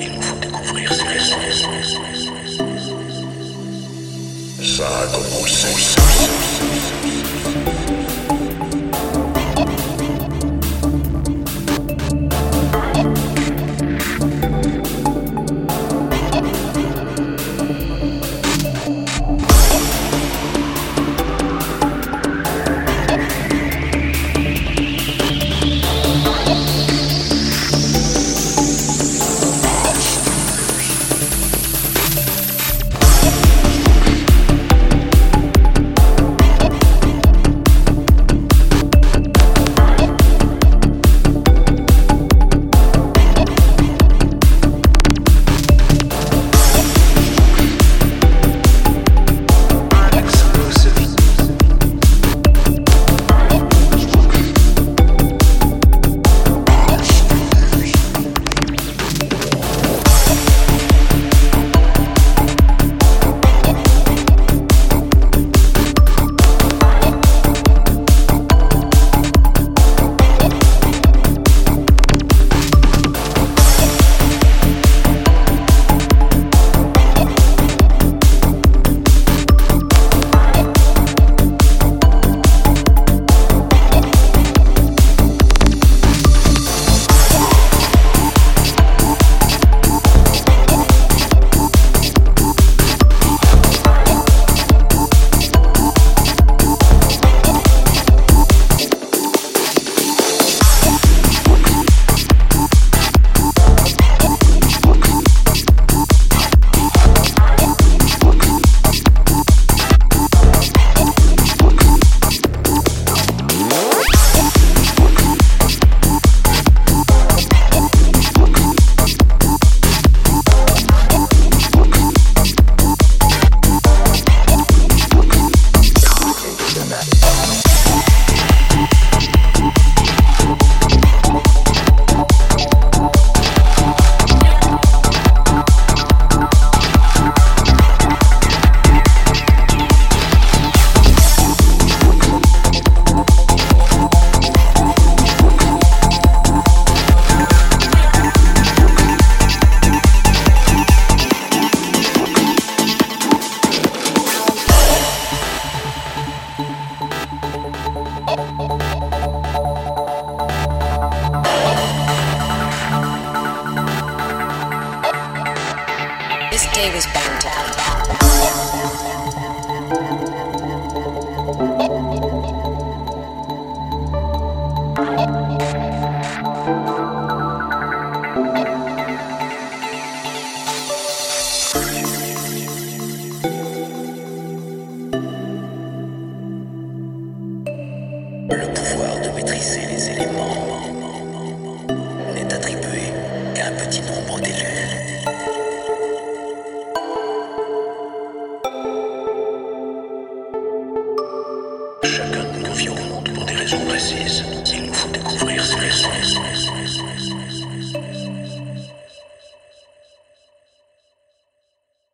Il nous faut découvrir ces. Ça a commencé. day was bound to end.